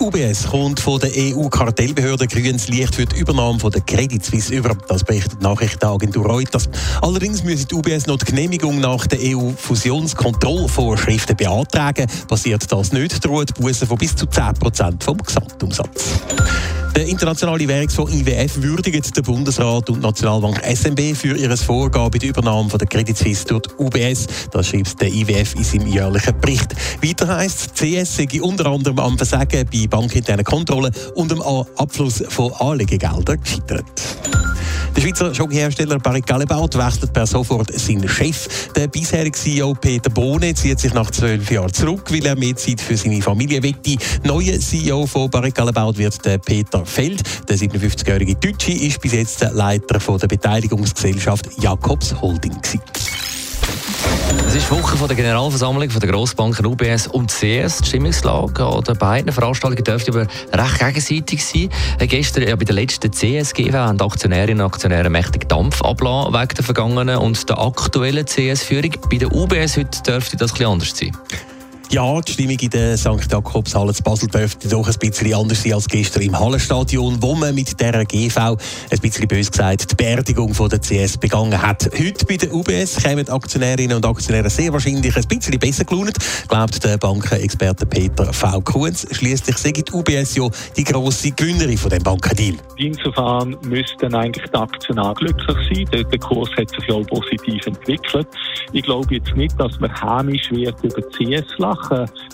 UBS kommt von der EU-Kartellbehörde grünes Licht für die Übernahme von der Credit Suisse über. Das berichtet die Nachrichtenagentur Reuters. Allerdings müsse die UBS noch die Genehmigung nach der EU-Fusionskontrollvorschriften beantragen. Passiert das nicht, droht Bussen von bis zu 10% vom Gesamtumsatz. Der Internationale Währungsfonds IWF würdigt den Bundesrat und die Nationalbank SMB für ihr Vorgaben bei der Übernahme von der Credit Suisse durch die UBS. Das schreibt der IWF in seinem jährlichen Bericht. Weiter heisst, CS sei unter anderem am Versagen bei bankinternen Kontrollen und am Abfluss von Anlegegeldern gescheitert. Der Schweizer Schokohersteller Barry Callebaut wechselt per sofort seinen Chef. Der bisherige CEO Peter Bohne zieht sich nach zwölf Jahren zurück, weil er mehr Zeit für seine Familie wette. Neuer CEO von Barry Callebaut wird der Peter Feld. Der 57-jährige Deutsche ist bis jetzt der Leiter der Beteiligungsgesellschaft Jakobs Holding. Gewesen. Es ist Woche von der Generalversammlung von der Grossbanken UBS und CS. Die Stimmungslage an den beiden Veranstaltungen dürfte aber recht gegenseitig sein. Gestern ja, bei der letzten CSGW haben Aktionärinnen und Aktionäre mächtig Dampf ablassen wegen der vergangenen und der aktuellen CS-Führung. Bei der UBS heute dürfte das etwas anders sein. Ja, die Stimmung in der St. Jakobshalle zu Basel dürfte doch ein bisschen anders sein als gestern im Hallenstadion, wo man mit der GV, ein bisschen bös gesagt, die Beerdigung von der CS begangen hat. Heute bei der UBS kommen Aktionärinnen und Aktionäre sehr wahrscheinlich ein bisschen besser gelaunt, glaubt der Bankenexperte Peter V. Kunz. Schließlich sei die UBS ja die grosse Gewinnerin von dem Bankendeal. Insofern müssten eigentlich die Aktien glücklich sein. Der Kurs hat sich ja positiv entwickelt. Ich glaube jetzt nicht, dass man hämisch wird über CS lachen,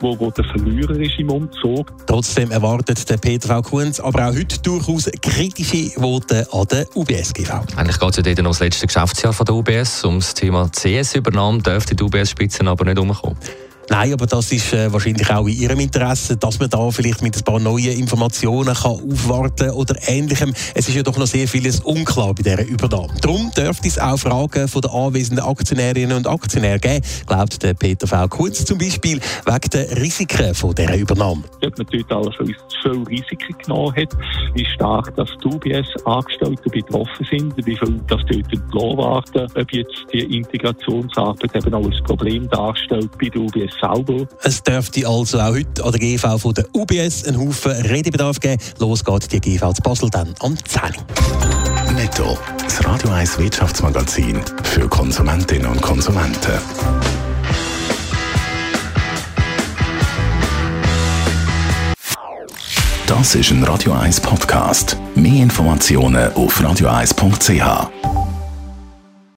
wo, wo der Verlierer ist im Umzug. Trotzdem erwartet der Peter V. Kunz aber auch heute durchaus kritische Worte an der UBS-GV. Eigentlich geht es ja noch das letzte Geschäftsjahr von der UBS. Um das Thema CS-Übernahme dürfte die UBS-Spitze aber nicht umkommen. Nein, aber das ist äh, wahrscheinlich auch in Ihrem Interesse, dass man da vielleicht mit ein paar neuen Informationen kann aufwarten oder Ähnlichem. Es ist ja doch noch sehr vieles unklar bei dieser Übernahme. Darum dürfte es auch Fragen von den anwesenden Aktionärinnen und Aktionären geben, glaubt der Peter V. Kunz zum Beispiel, wegen der Risiken von dieser Übernahme. Ob man dort alles viel Risiken genommen hat, wie stark dass die UBS-Angestellte betroffen sind, wie viel das dort entlohnt werden, ob jetzt die Integrationsarbeit eben auch ein Problem darstellt bei der UBS selber. Es dürfte also auch heute an der GV von der UBS einen Haufen Redebedarf geben. Los geht die GV zu Basel dann am 10. Netto. Das Radio 1 Wirtschaftsmagazin für Konsumentinnen und Konsumenten. Das ist ein Radio 1 Podcast. Mehr Informationen auf radio1.ch.